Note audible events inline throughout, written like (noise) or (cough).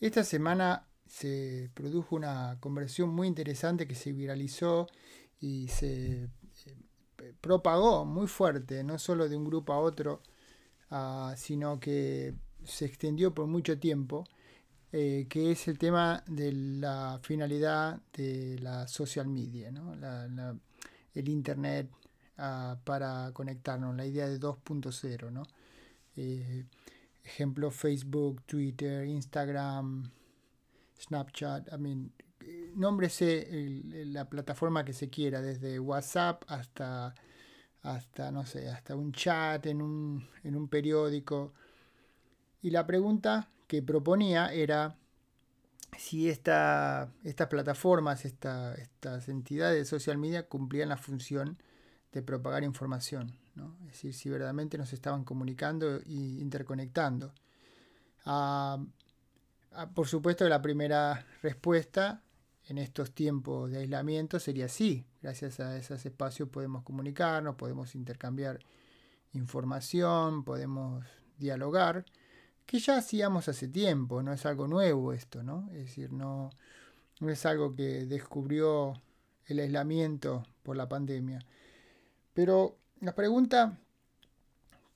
Esta semana se produjo una conversión muy interesante que se viralizó y se eh, propagó muy fuerte, no solo de un grupo a otro, ah, sino que se extendió por mucho tiempo, eh, que es el tema de la finalidad de la social media, el Internet ah, para conectarnos, la idea de 2.0. ¿no? Eh, ejemplo, Facebook, Twitter, Instagram, Snapchat, I mean, nómbrese la plataforma que se quiera, desde WhatsApp hasta, hasta, no sé, hasta un chat en un, en un periódico. Y la pregunta que proponía era si esta, estas plataformas, estas entidades de social media cumplían la función de propagar información, es decir, si verdaderamente nos estaban comunicando e interconectando. Ah, ah, por supuesto la primera respuesta en estos tiempos de aislamiento sería sí, gracias a esos espacios podemos comunicarnos, podemos intercambiar información, podemos dialogar, que ya hacíamos hace tiempo, no es algo nuevo esto, ¿no? Es decir, no, no es algo que descubrió el aislamiento por la pandemia. Pero la pregunta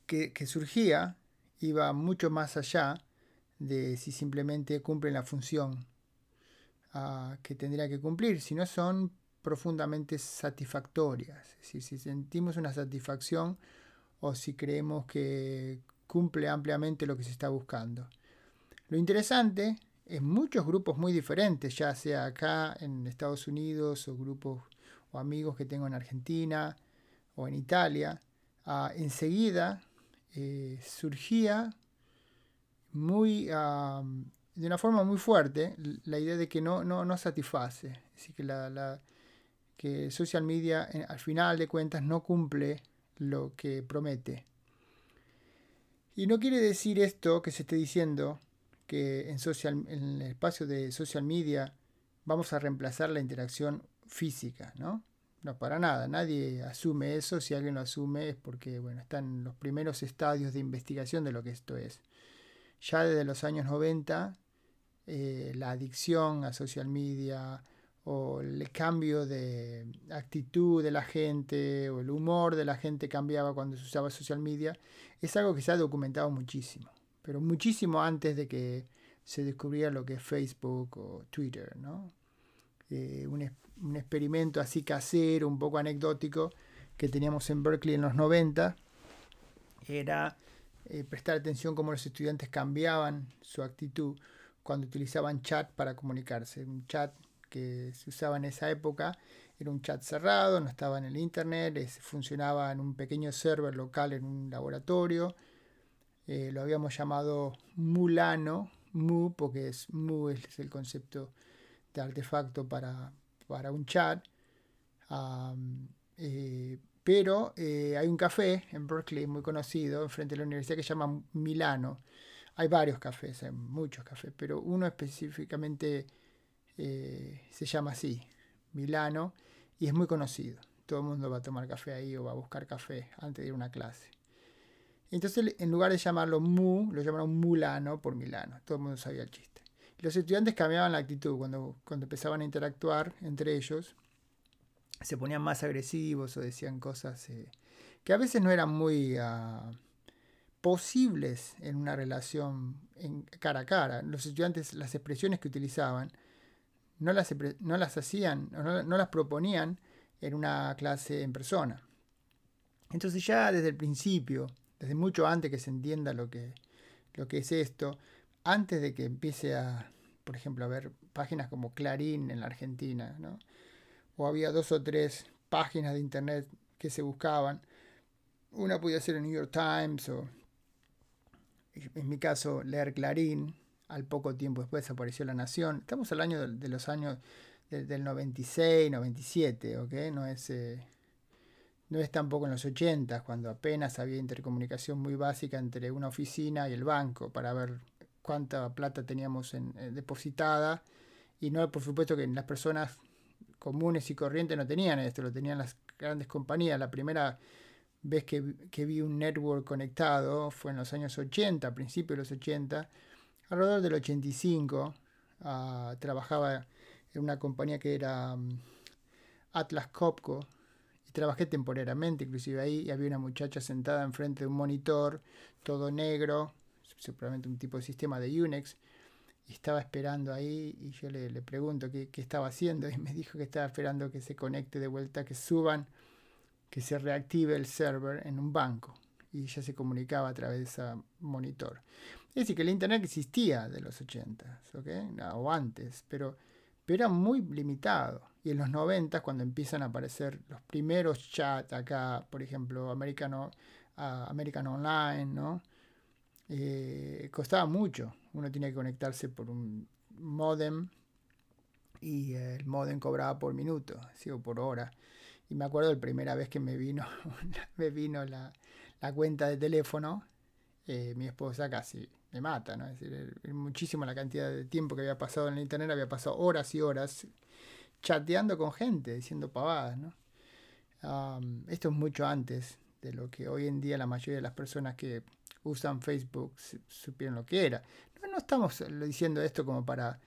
que, surgía iba mucho más allá de si simplemente cumplen la función ah, que tendría que cumplir, sino son profundamente satisfactorias. Es decir, si sentimos una satisfacción o si creemos que cumple ampliamente lo que se está buscando. Lo interesante es muchos grupos muy diferentes, ya sea acá en Estados Unidos o grupos o amigos que tengo en Argentina o en Italia, ah, enseguida eh, surgía muy, de una forma muy fuerte la idea de que no, no, no satisface, es que, la, que social media al final de cuentas no cumple lo que promete. Y no quiere decir esto que se esté diciendo que en, social, en el espacio de social media vamos a reemplazar la interacción física, ¿no? No, para nada, nadie asume eso, si alguien lo asume es porque bueno, están en los primeros estadios de investigación de lo que esto es. Ya desde los años 90, eh, la adicción a social media, o el cambio de actitud de la gente o el humor de la gente cambiaba cuando se usaba social media, es algo que se ha documentado muchísimo, pero muchísimo antes de que se descubriera lo que es Facebook o Twitter, ¿no? Eh, un, experimento así casero, un poco anecdótico, que teníamos en Berkeley en los 90, era eh, prestar atención cómo los estudiantes cambiaban su actitud cuando utilizaban chat para comunicarse. Un chat que se usaba en esa época era un chat cerrado, no estaba en el internet, funcionaba en un pequeño server local en un laboratorio. Eh, lo habíamos llamado Mulano, Mu, porque es Mu es el concepto de artefacto para, un chat. Eh, pero eh, hay un café en Berkeley muy conocido, enfrente de la universidad, que se llama Milano. Hay varios cafés, hay muchos cafés, pero uno específicamente eh, se llama así, Milano, y es muy conocido. Todo el mundo va a tomar café ahí o va a buscar café antes de ir a una clase. Entonces, en lugar de llamarlo Mu, lo llamaron Mulano por Milano. Todo el mundo sabía el chiste. Los estudiantes cambiaban la actitud cuando, cuando empezaban a interactuar entre ellos. Se ponían más agresivos o decían cosas eh, que a veces no eran muy ah, posibles en una relación en, cara a cara. Los estudiantes, las expresiones que utilizaban, no las, no las hacían, no, no las proponían en una clase en persona. Entonces ya desde el principio, desde mucho antes que se entienda lo que, lo que es esto, antes de que empiece a, por ejemplo, a ver páginas como Clarín en la Argentina, ¿no? o había dos o tres páginas de internet que se buscaban, una podía ser el New York Times o, en mi caso, leer Clarín, al poco tiempo después apareció La Nación. Estamos al año de, los años del 96, 97, ¿ok? No es, eh, no es tampoco en los 80, cuando apenas había intercomunicación muy básica entre una oficina y el banco para ver cuánta plata teníamos en, eh, depositada. Y no, por supuesto que las personas comunes y corrientes no tenían esto, lo tenían las grandes compañías. La primera vez que, vi un network conectado fue en los años 80, a principios de los 80, alrededor del 85 ah, trabajaba en una compañía que era mm, Atlas Copco trabajé temporariamente inclusive ahí y había una muchacha sentada enfrente de un monitor todo negro seguramente un tipo de sistema de Unix y estaba esperando ahí y yo le, pregunto qué, qué, estaba haciendo (laughs) y me dijo que estaba esperando que se conecte de vuelta, que suban, que se reactive el server en un banco y ya se comunicaba a través de ese monitor. Es decir, que el Internet existía de los 80 ¿okay? o antes, pero, pero era muy limitado. Y en los 90, cuando empiezan a aparecer los primeros chats acá, por ejemplo, American, American Online, ¿no? Eh, costaba mucho. Uno tenía que conectarse por un modem y el modem cobraba por minuto, ¿sí? o por hora. Y me acuerdo la primera vez que me vino, (laughs) me vino la, cuenta de teléfono, eh, mi esposa casi me mata, ¿no? Es decir, muchísimo la cantidad de tiempo que había pasado en el internet, había pasado horas y horas chateando con gente, diciendo pavadas, ¿no? esto es mucho antes de lo que hoy en día la mayoría de las personas que usan Facebook supieron lo que era. No, estamos diciendo esto como para,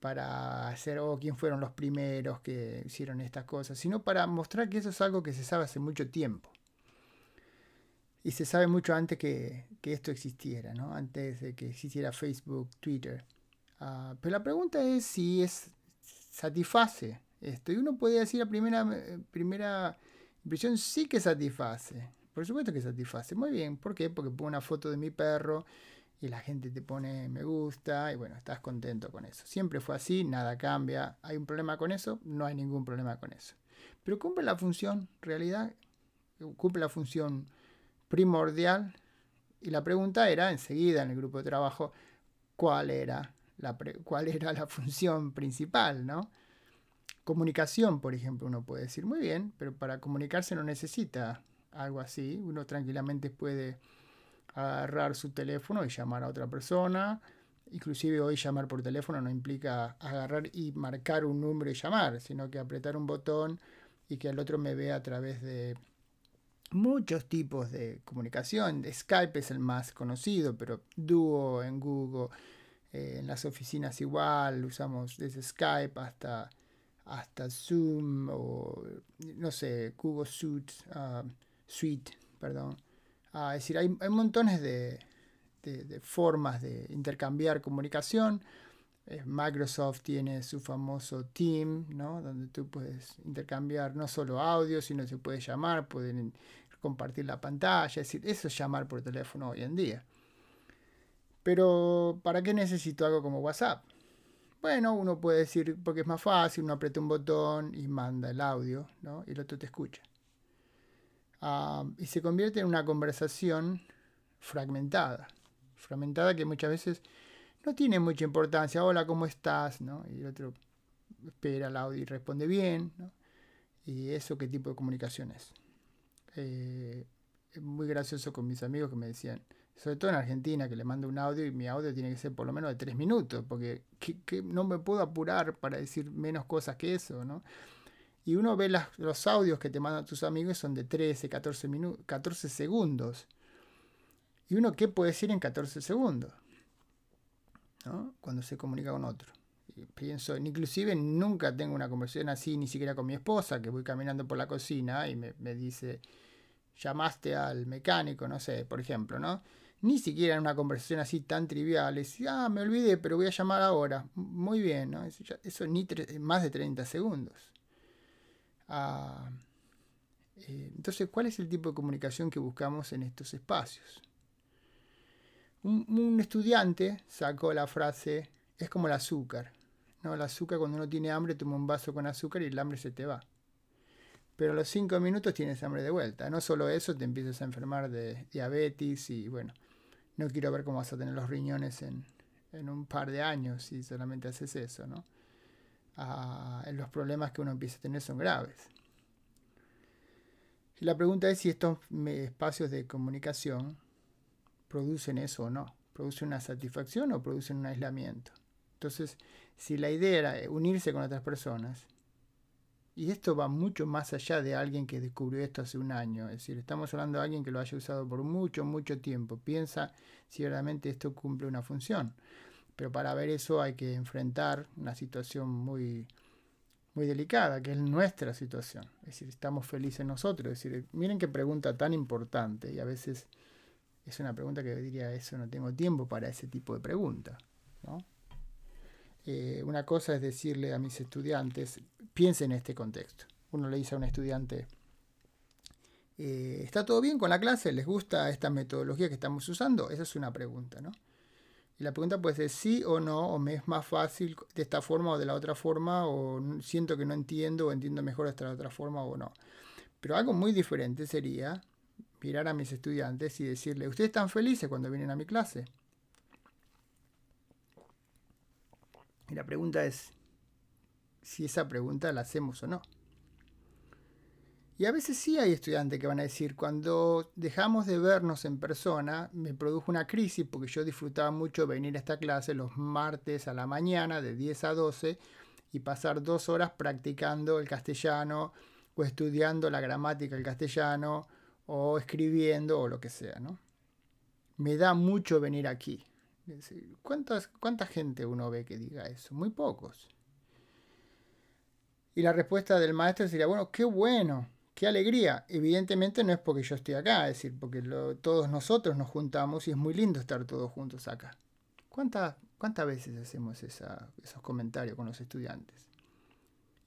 para hacer, oh, quién fueron los primeros que hicieron estas cosas, sino para mostrar que eso es algo que se sabe hace mucho tiempo. Y se sabe mucho antes que, que esto existiera, ¿no? antes de que existiera Facebook, Twitter. Ah, pero la pregunta es si es satisface esto. Y uno puede decir a primera, eh, primera impresión sí que satisface. Por supuesto que satisface. Muy bien. ¿Por qué? Porque pongo una foto de mi perro y la gente te pone me gusta y bueno, estás contento con eso. Siempre fue así, nada cambia. ¿Hay un problema con eso? No hay ningún problema con eso. Pero cumple la función, realidad, cumple la función primordial. Y la pregunta era enseguida en el grupo de trabajo, ¿cuál era la, cuál era la (laughs) función principal? ¿no? Comunicación, por ejemplo, uno puede decir, muy bien, pero para comunicarse no necesita algo así. Uno tranquilamente puede agarrar su teléfono y llamar a otra persona. Inclusive hoy llamar por teléfono no implica agarrar y marcar un número y llamar, sino que apretar un botón y que el otro me vea a través de muchos tipos de comunicación. Skype es el más conocido, pero Duo en Google, eh, en las oficinas igual, usamos desde Skype hasta, hasta Zoom o no sé, Google Suite. Ah, Suite, perdón. Ah, es decir, hay, montones de, formas de intercambiar comunicación. Microsoft tiene su famoso Team, ¿no? donde tú puedes intercambiar no solo audio, sino se puede llamar, pueden compartir la pantalla. Es decir, eso es llamar por teléfono hoy en día. Pero, ¿para qué necesito algo como WhatsApp? Bueno, uno puede decir porque es más fácil, uno aprieta un botón y manda el audio, ¿no? Y el otro te escucha. Ah, y se convierte en una conversación fragmentada. Fragmentada que muchas veces no tiene mucha importancia. Hola, ¿cómo estás? ¿no? Y el otro espera el audio y responde bien. ¿no? ¿Y eso qué tipo de comunicación es? Eh, es muy gracioso con mis amigos que me decían, sobre todo en Argentina, que le mando un audio y mi audio tiene que ser por lo menos de tres minutos, porque no me puedo apurar para decir menos cosas que eso, ¿no? Y uno ve los audios que te mandan tus amigos son de 13, 14, 14 segundos. ¿Y uno qué puede decir en 14 segundos? ¿No? Cuando se comunica con otro. Y pienso, inclusive nunca tengo una conversación así, ni siquiera con mi esposa, que voy caminando por la cocina y me, dice, llamaste al mecánico, no sé, por ejemplo, ¿no? Ni siquiera en una conversación así tan trivial. Es, ah, me olvidé, pero voy a llamar ahora. Muy bien, ¿no? Eso, eso ni más de 30 segundos. Eh, entonces, ¿cuál es el tipo de comunicación que buscamos en estos espacios? Un, estudiante sacó la frase, es como el azúcar. ¿no? El azúcar cuando uno tiene hambre toma un vaso con azúcar y el hambre se te va. Pero a los cinco minutos tienes hambre de vuelta. No solo eso, te empiezas a enfermar de diabetes y bueno, no quiero ver cómo vas a tener los riñones en, en un par de años si solamente haces eso, ¿no? Los problemas que uno empieza a tener son graves. Y la pregunta es si estos espacios de comunicación producen eso o no. ¿Producen una satisfacción o producen un aislamiento? Entonces, si la idea era unirse con otras personas, Y esto va mucho más allá de alguien que descubrió esto hace un año. Es decir, estamos hablando de alguien que lo haya usado por mucho, mucho tiempo. Piensa si realmente esto cumple una función. Pero para ver eso hay que enfrentar una situación muy, muy delicada, que es nuestra situación. Es decir, estamos felices nosotros. Es decir, miren qué pregunta tan importante. Y a veces es una pregunta que diría, eso no tengo tiempo para ese tipo de pregunta. ¿no? Eh, una cosa es decirle a mis estudiantes, piensen en este contexto. Uno le dice a un estudiante, eh, ¿está todo bien con la clase? ¿Les gusta esta metodología que estamos usando? Esa es una pregunta, ¿no? Y la pregunta puede ser sí o no, o me es más fácil de esta forma o de la otra forma, o siento que no entiendo o entiendo mejor esta otra forma o no. Pero algo muy diferente sería mirar a mis estudiantes y decirle, ¿ustedes están felices cuando vienen a mi clase? Y la pregunta es si esa pregunta la hacemos o no. Y a veces sí hay estudiantes que van a decir, cuando dejamos de vernos en persona, me produjo una crisis porque yo disfrutaba mucho venir a esta clase los martes a la mañana de 10 a 12 y pasar dos horas practicando el castellano o estudiando la gramática del castellano o escribiendo o lo que sea, ¿no? Me da mucho venir aquí. ¿Cuántas, ¿Cuánta gente uno ve que diga eso? Muy pocos. Y la respuesta del maestro sería, bueno, qué bueno, qué alegría. Evidentemente no es porque yo estoy acá, es decir, porque todos nosotros nos juntamos y es muy lindo estar todos juntos acá. ¿Cuántas, cuántas veces hacemos esos comentarios con los estudiantes?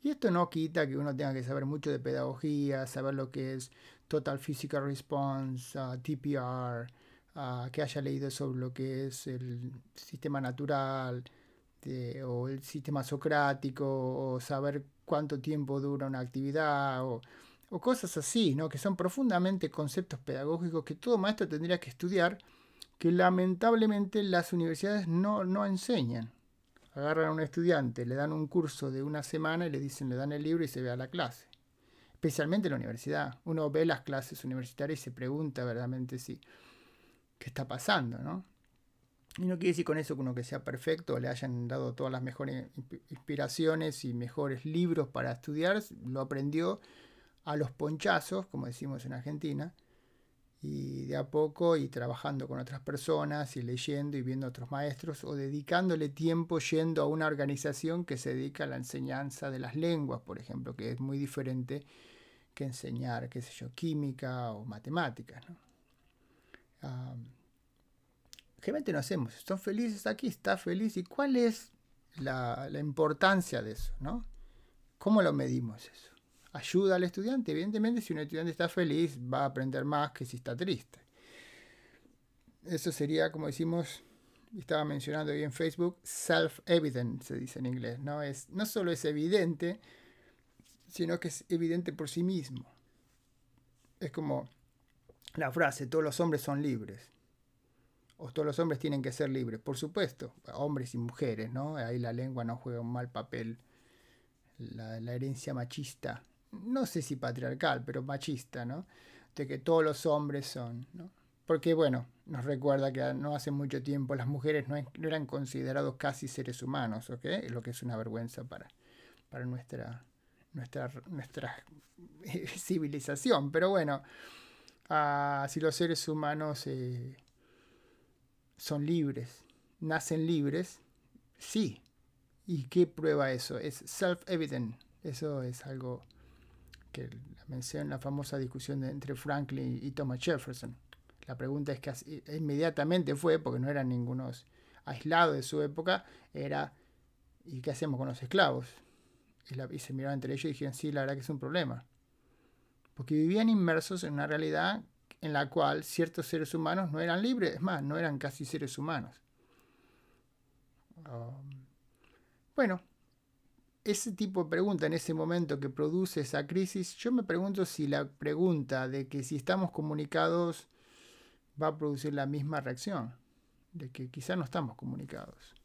Y esto no quita que uno tenga que saber mucho de pedagogía, saber lo que es Total Physical Response, uh, TPR, uh, que haya leído sobre lo que es el sistema natural o el sistema socrático, o saber cuánto tiempo dura una actividad, o, cosas así, ¿no? que son profundamente conceptos pedagógicos que todo maestro tendría que estudiar, que lamentablemente las universidades no, no enseñan agarran a un estudiante, le dan un curso de una semana y le dicen, le dan el libro y se ve a la clase. Especialmente en la universidad. Uno ve las clases universitarias y se pregunta verdaderamente si qué está pasando, ¿no? Y no quiere decir con eso que uno que sea perfecto, le hayan dado todas las mejores inspiraciones y mejores libros para estudiar, lo aprendió a los ponchazos, como decimos en Argentina, y de a poco y trabajando con otras personas y leyendo y viendo a otros maestros o dedicándole tiempo yendo a una organización que se dedica a la enseñanza de las lenguas, por ejemplo, que es muy diferente que enseñar, qué sé yo, química o matemáticas. ¿no? generalmente no hacemos, ¿están felices aquí? ¿Está feliz? ¿Y cuál es la, la importancia de eso? ¿no? ¿Cómo lo medimos eso? Ayuda al estudiante. Evidentemente, si un estudiante está feliz, va a aprender más que si está triste. Eso sería, como decimos, estaba mencionando hoy en Facebook, self-evident, se dice en inglés. ¿no? Es, no solo es evidente, sino que es evidente por sí mismo. Es como la frase, todos los hombres son libres. O todos los hombres tienen que ser libres. Por supuesto, hombres y mujeres, ¿no? Ahí la lengua no juega un mal papel. La, la herencia machista no sé si patriarcal, pero machista, ¿no? De que todos los hombres son, ¿no? Porque, bueno, nos recuerda que no hace mucho tiempo las mujeres no, eran considerados casi seres humanos, ¿ok? Lo que es una vergüenza para, para nuestra, nuestra, nuestra (laughs) civilización. Pero bueno, ah, si los seres humanos eh, son libres, nacen libres, sí. ¿Y qué prueba eso? Es self-evident. Eso es algo que menciona la famosa discusión entre Franklin y Thomas Jefferson. La pregunta es que inmediatamente fue, porque no eran ningunos aislados de su época, era ¿y qué hacemos con los esclavos? Y, la, se miraban entre ellos y dijeron, sí, la verdad que es un problema. Porque vivían inmersos en una realidad en la cual ciertos seres humanos no eran libres, es más, no eran casi seres humanos. Um, bueno, ese tipo de pregunta en ese momento que produce esa crisis, yo me pregunto si la pregunta de que si estamos comunicados va a producir la misma reacción, de que quizá no estamos comunicados.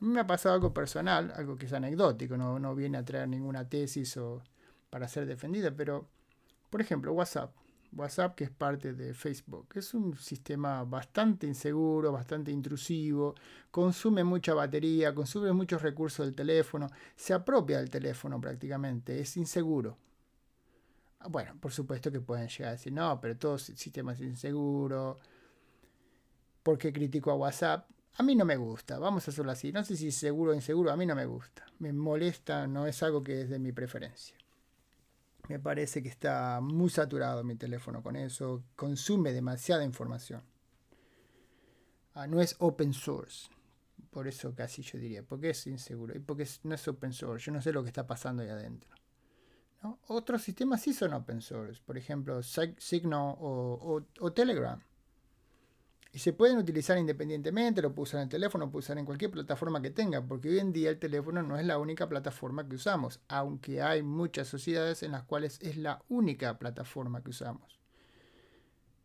A mí me ha pasado algo personal, algo que es anecdótico, no, no viene a traer ninguna tesis o para ser defendida, pero, por ejemplo, WhatsApp. WhatsApp, que es parte de Facebook. Es un sistema bastante inseguro, bastante intrusivo, consume mucha batería, consume muchos recursos del teléfono, se apropia del teléfono prácticamente, es inseguro. Bueno, por supuesto que pueden llegar a decir, no, pero todo sistema es inseguro. ¿Por qué critico a WhatsApp? A mí no me gusta, vamos a hacerlo así. No sé si seguro o inseguro, a mí no me gusta. Me molesta, no es algo que es de mi preferencia. Me parece que está muy saturado mi teléfono con eso, consume demasiada información. Ah, no es open source, por eso casi yo diría, porque es inseguro y porque no es open source, yo no sé lo que está pasando ahí adentro. Otros sistemas sí son open source, por ejemplo Signal o Telegram y se pueden utilizar independientemente, lo puedo usar en el teléfono, lo puedo usar en cualquier plataforma que tenga, porque hoy en día el teléfono no es la única plataforma que usamos, aunque hay muchas sociedades en las cuales es la única plataforma que usamos.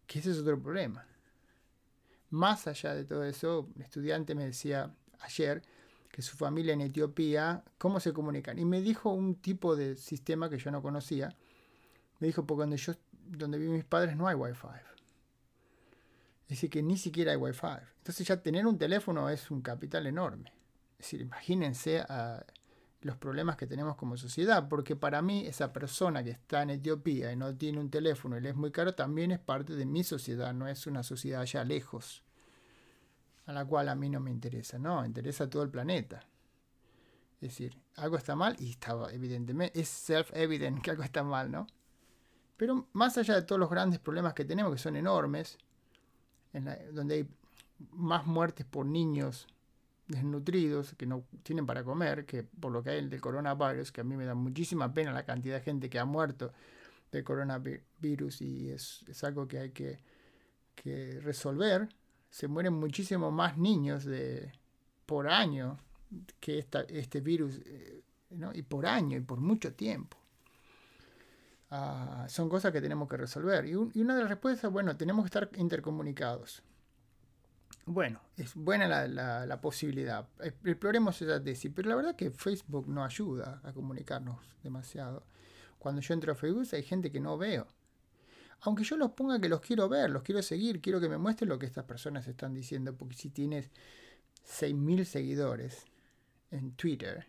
Que ese es otro problema. Más allá de todo eso, un estudiante me decía ayer que su familia en Etiopía, ¿cómo se comunican? Y me dijo un tipo de sistema que yo no conocía. Me dijo, porque donde yo, donde viven mis padres no hay wifi es decir, que ni siquiera hay Wi-Fi. Entonces ya tener un teléfono es un capital enorme. Es decir, imagínense a los problemas que tenemos como sociedad, porque para mí esa persona que está en Etiopía y no tiene un teléfono y le es muy caro, también es parte de mi sociedad, no es una sociedad allá lejos, a la cual a mí no me interesa, no, interesa todo el planeta. Es decir, algo está mal y estaba evidentemente, es self-evident (laughs) que algo está mal, ¿no? Pero más allá de todos los grandes problemas que tenemos, que son enormes, donde hay más muertes por niños desnutridos que no tienen para comer, que por lo que hay el del coronavirus, que a mí me da muchísima pena la cantidad de gente que ha muerto del coronavirus y es, algo que hay que, resolver. Se mueren muchísimo más niños de, por año que esta, este virus, eh, y por año y por mucho tiempo. Ah, son cosas que tenemos que resolver. Y, una de las respuestas, bueno, tenemos que estar intercomunicados. Bueno, es buena la, posibilidad. Exploremos esa tesis, pero la verdad que Facebook no ayuda a comunicarnos demasiado. Cuando yo entro a Facebook hay gente que no veo. Aunque yo los ponga que los quiero ver, los quiero seguir, quiero que me muestren lo que estas personas están diciendo, porque si tienes 6.000 seguidores en Twitter,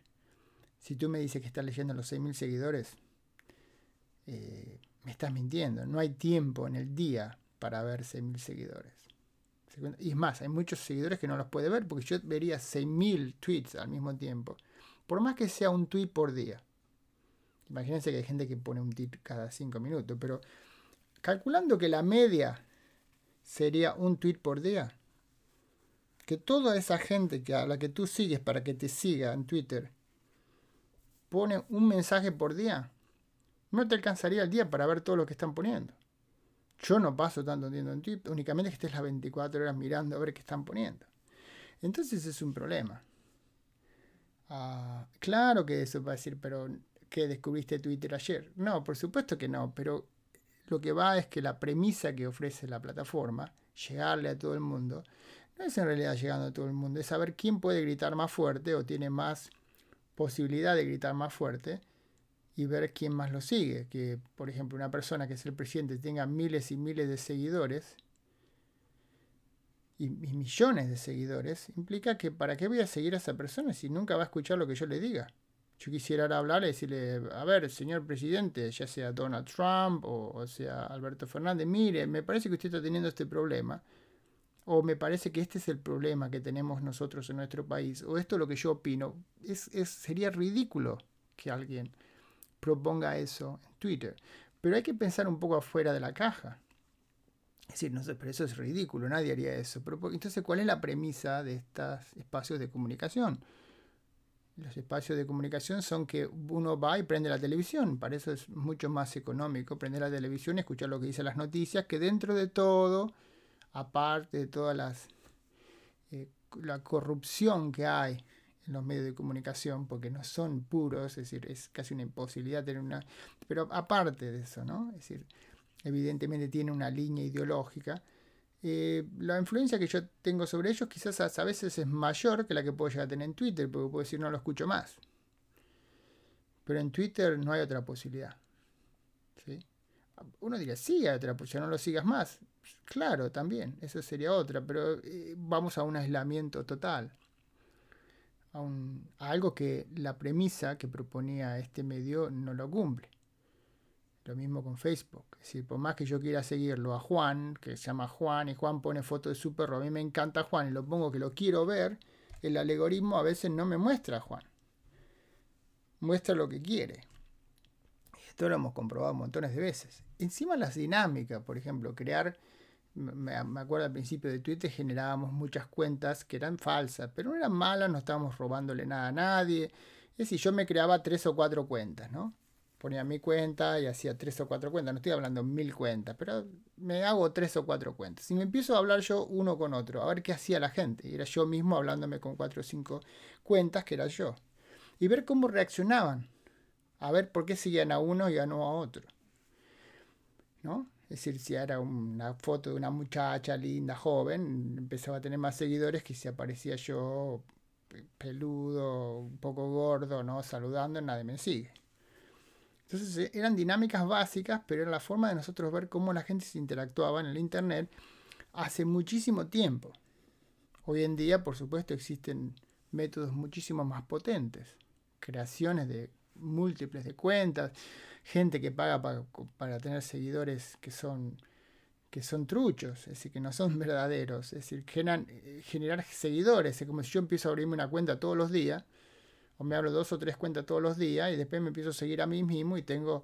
si tú me dices que estás leyendo los 6.000 seguidores, eh, me estás mintiendo, no hay tiempo en el día para ver 6.000 seguidores. Y es más, hay muchos seguidores que no los puede ver porque yo vería 6.000 tweets al mismo tiempo. Por más que sea un tweet por día. Imagínense que hay gente que pone un tweet cada 5 minutos, pero calculando que la media sería un tweet por día, que toda esa gente que a la que tú sigues para que te siga en Twitter pone un mensaje por día, no te alcanzaría el día para ver todo lo que están poniendo. Yo no paso tanto tiempo en Twitter, únicamente que estés las 24 horas mirando a ver qué están poniendo. Entonces es un problema. Ah, claro que eso va a decir, pero ¿qué descubriste Twitter ayer? No, por supuesto que no, pero lo que va es que la premisa que ofrece la plataforma, llegarle a todo el mundo, no es en realidad llegando a todo el mundo, es saber quién puede gritar más fuerte o tiene más posibilidad de gritar más fuerte y ver quién más lo sigue. Que, por ejemplo, una persona que es el presidente tenga miles y miles de seguidores y, millones de seguidores, implica que para qué voy a seguir a esa persona si nunca va a escuchar lo que yo le diga. Yo quisiera hablar y decirle, a ver, señor presidente, ya sea Donald Trump o, o sea Alberto Fernández, mire, me parece que usted está teniendo este problema o me parece que este es el problema que tenemos nosotros en nuestro país, o esto es lo que yo opino, es, es, sería ridículo que alguien proponga eso en Twitter. Pero hay que pensar un poco afuera de la caja. Es decir, no sé, pero eso es ridículo, nadie haría eso. entonces, ¿cuál es la premisa de estos espacios de comunicación? Los espacios de comunicación son que uno va y prende la televisión. Para eso es mucho más económico prender la televisión y escuchar lo que dicen las noticias, que dentro de todo, aparte de toda las, eh, la corrupción que hay los medios de comunicación porque no son puros, es decir, es casi una imposibilidad tener una... Pero aparte de eso, ¿no? Es decir, evidentemente tiene una línea ideológica. Eh, la influencia que yo tengo sobre ellos quizás a, veces es mayor que la que puedo llegar a tener en Twitter, porque puedo decir no lo escucho más. Pero en Twitter no hay otra posibilidad. ¿sí? Uno diría, sí, otra, pues ya no lo sigas más. Claro, también, eso sería otra, pero eh, vamos a un aislamiento total. A, algo que la premisa que proponía este medio no lo cumple. Lo mismo con Facebook. Es decir, por más que yo quiera seguirlo a Juan, que se llama Juan, y Juan pone foto de su perro, a mí me encanta Juan y lo pongo que lo quiero ver, el algoritmo a veces no me muestra a Juan. Muestra lo que quiere. Esto lo hemos comprobado montones de veces. Encima las dinámicas, por ejemplo, crear, me, acuerdo al principio de Twitter generábamos muchas cuentas que eran falsas, pero no eran malas, no estábamos robándole nada a nadie. Es decir, yo me creaba tres o cuatro cuentas, ¿no? Ponía mi cuenta y hacía tres o cuatro cuentas, no estoy hablando mil cuentas, pero me hago tres o cuatro cuentas. Y me empiezo a hablar yo uno con otro, a ver qué hacía la gente. Y era yo mismo hablándome con cuatro o cinco cuentas que era yo. Y ver cómo reaccionaban a ver por qué seguían a uno y a no a otro. ¿No? Es decir, si era una foto de una muchacha linda, joven, empezaba a tener más seguidores que si aparecía yo peludo, un poco gordo, ¿no? Saludando, nadie me sigue. Entonces eh, eran dinámicas básicas, pero era la forma de nosotros ver cómo la gente se interactuaba en el Internet hace muchísimo tiempo. Hoy en día, por supuesto, existen métodos muchísimo más potentes. Creaciones de múltiples de cuentas, gente que paga para, tener seguidores que son, que son truchos, es decir, que no son (laughs) verdaderos, es decir, eh, generar seguidores, es como si yo empiezo a abrirme una cuenta todos los días, o me abro dos o tres cuentas todos los días y después me empiezo a seguir a mí mismo y tengo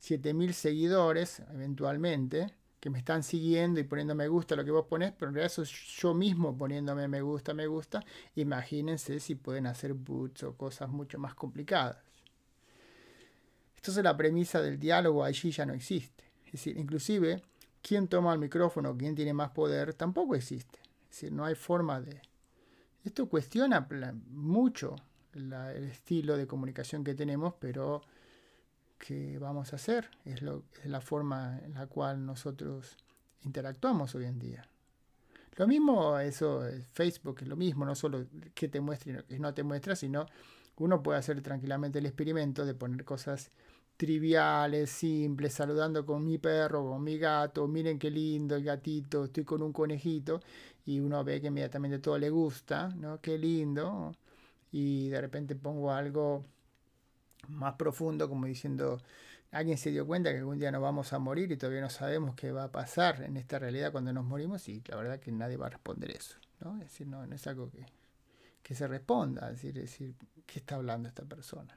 7000 seguidores eventualmente que me están siguiendo y poniendo me gusta lo que vos pones, pero en realidad soy yo mismo poniéndome me gusta, me gusta. Imagínense si pueden hacer boots o cosas mucho más complicadas. Entonces la premisa del diálogo allí ya no existe. Es decir, inclusive, quién toma el micrófono, quién tiene más poder, tampoco existe. Es decir, no hay forma de... Esto cuestiona mucho el estilo de comunicación que tenemos, pero ¿qué vamos a hacer? Es, lo, es la forma en la cual nosotros interactuamos hoy en día. Lo mismo, eso, Facebook es lo mismo, no solo que te muestra y no te muestra, sino uno puede hacer tranquilamente el experimento de poner cosas triviales, simples, saludando con mi perro, con mi gato, miren qué lindo el gatito, estoy con un conejito, y uno ve que inmediatamente todo le gusta, ¿no? Qué lindo. Y de repente pongo algo más profundo, como diciendo, alguien se dio cuenta que algún día nos vamos a morir y todavía no sabemos qué va a pasar en esta realidad cuando nos morimos, y la verdad que nadie va a responder eso, ¿no? Es decir, no, no es algo que, que se responda, es decir, es decir, ¿qué está hablando esta persona?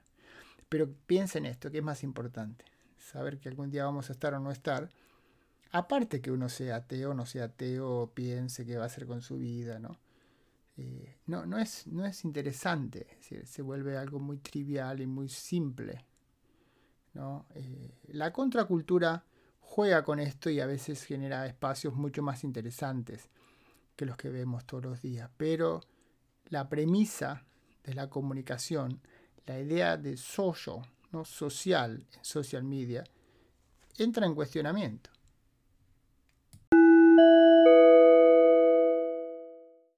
Pero piensen esto, que es más importante. Saber que algún día vamos a estar o no estar. Aparte que uno sea ateo, no sea ateo, piense qué va a hacer con su vida, ¿no? Eh, no, no, es, no es interesante. se vuelve algo muy trivial y muy simple. ¿no? Eh, la contracultura juega con esto y a veces genera espacios mucho más interesantes que los que vemos todos los días. Pero la premisa de la comunicación la idea de social, ¿no? social en social media, entra en cuestionamiento.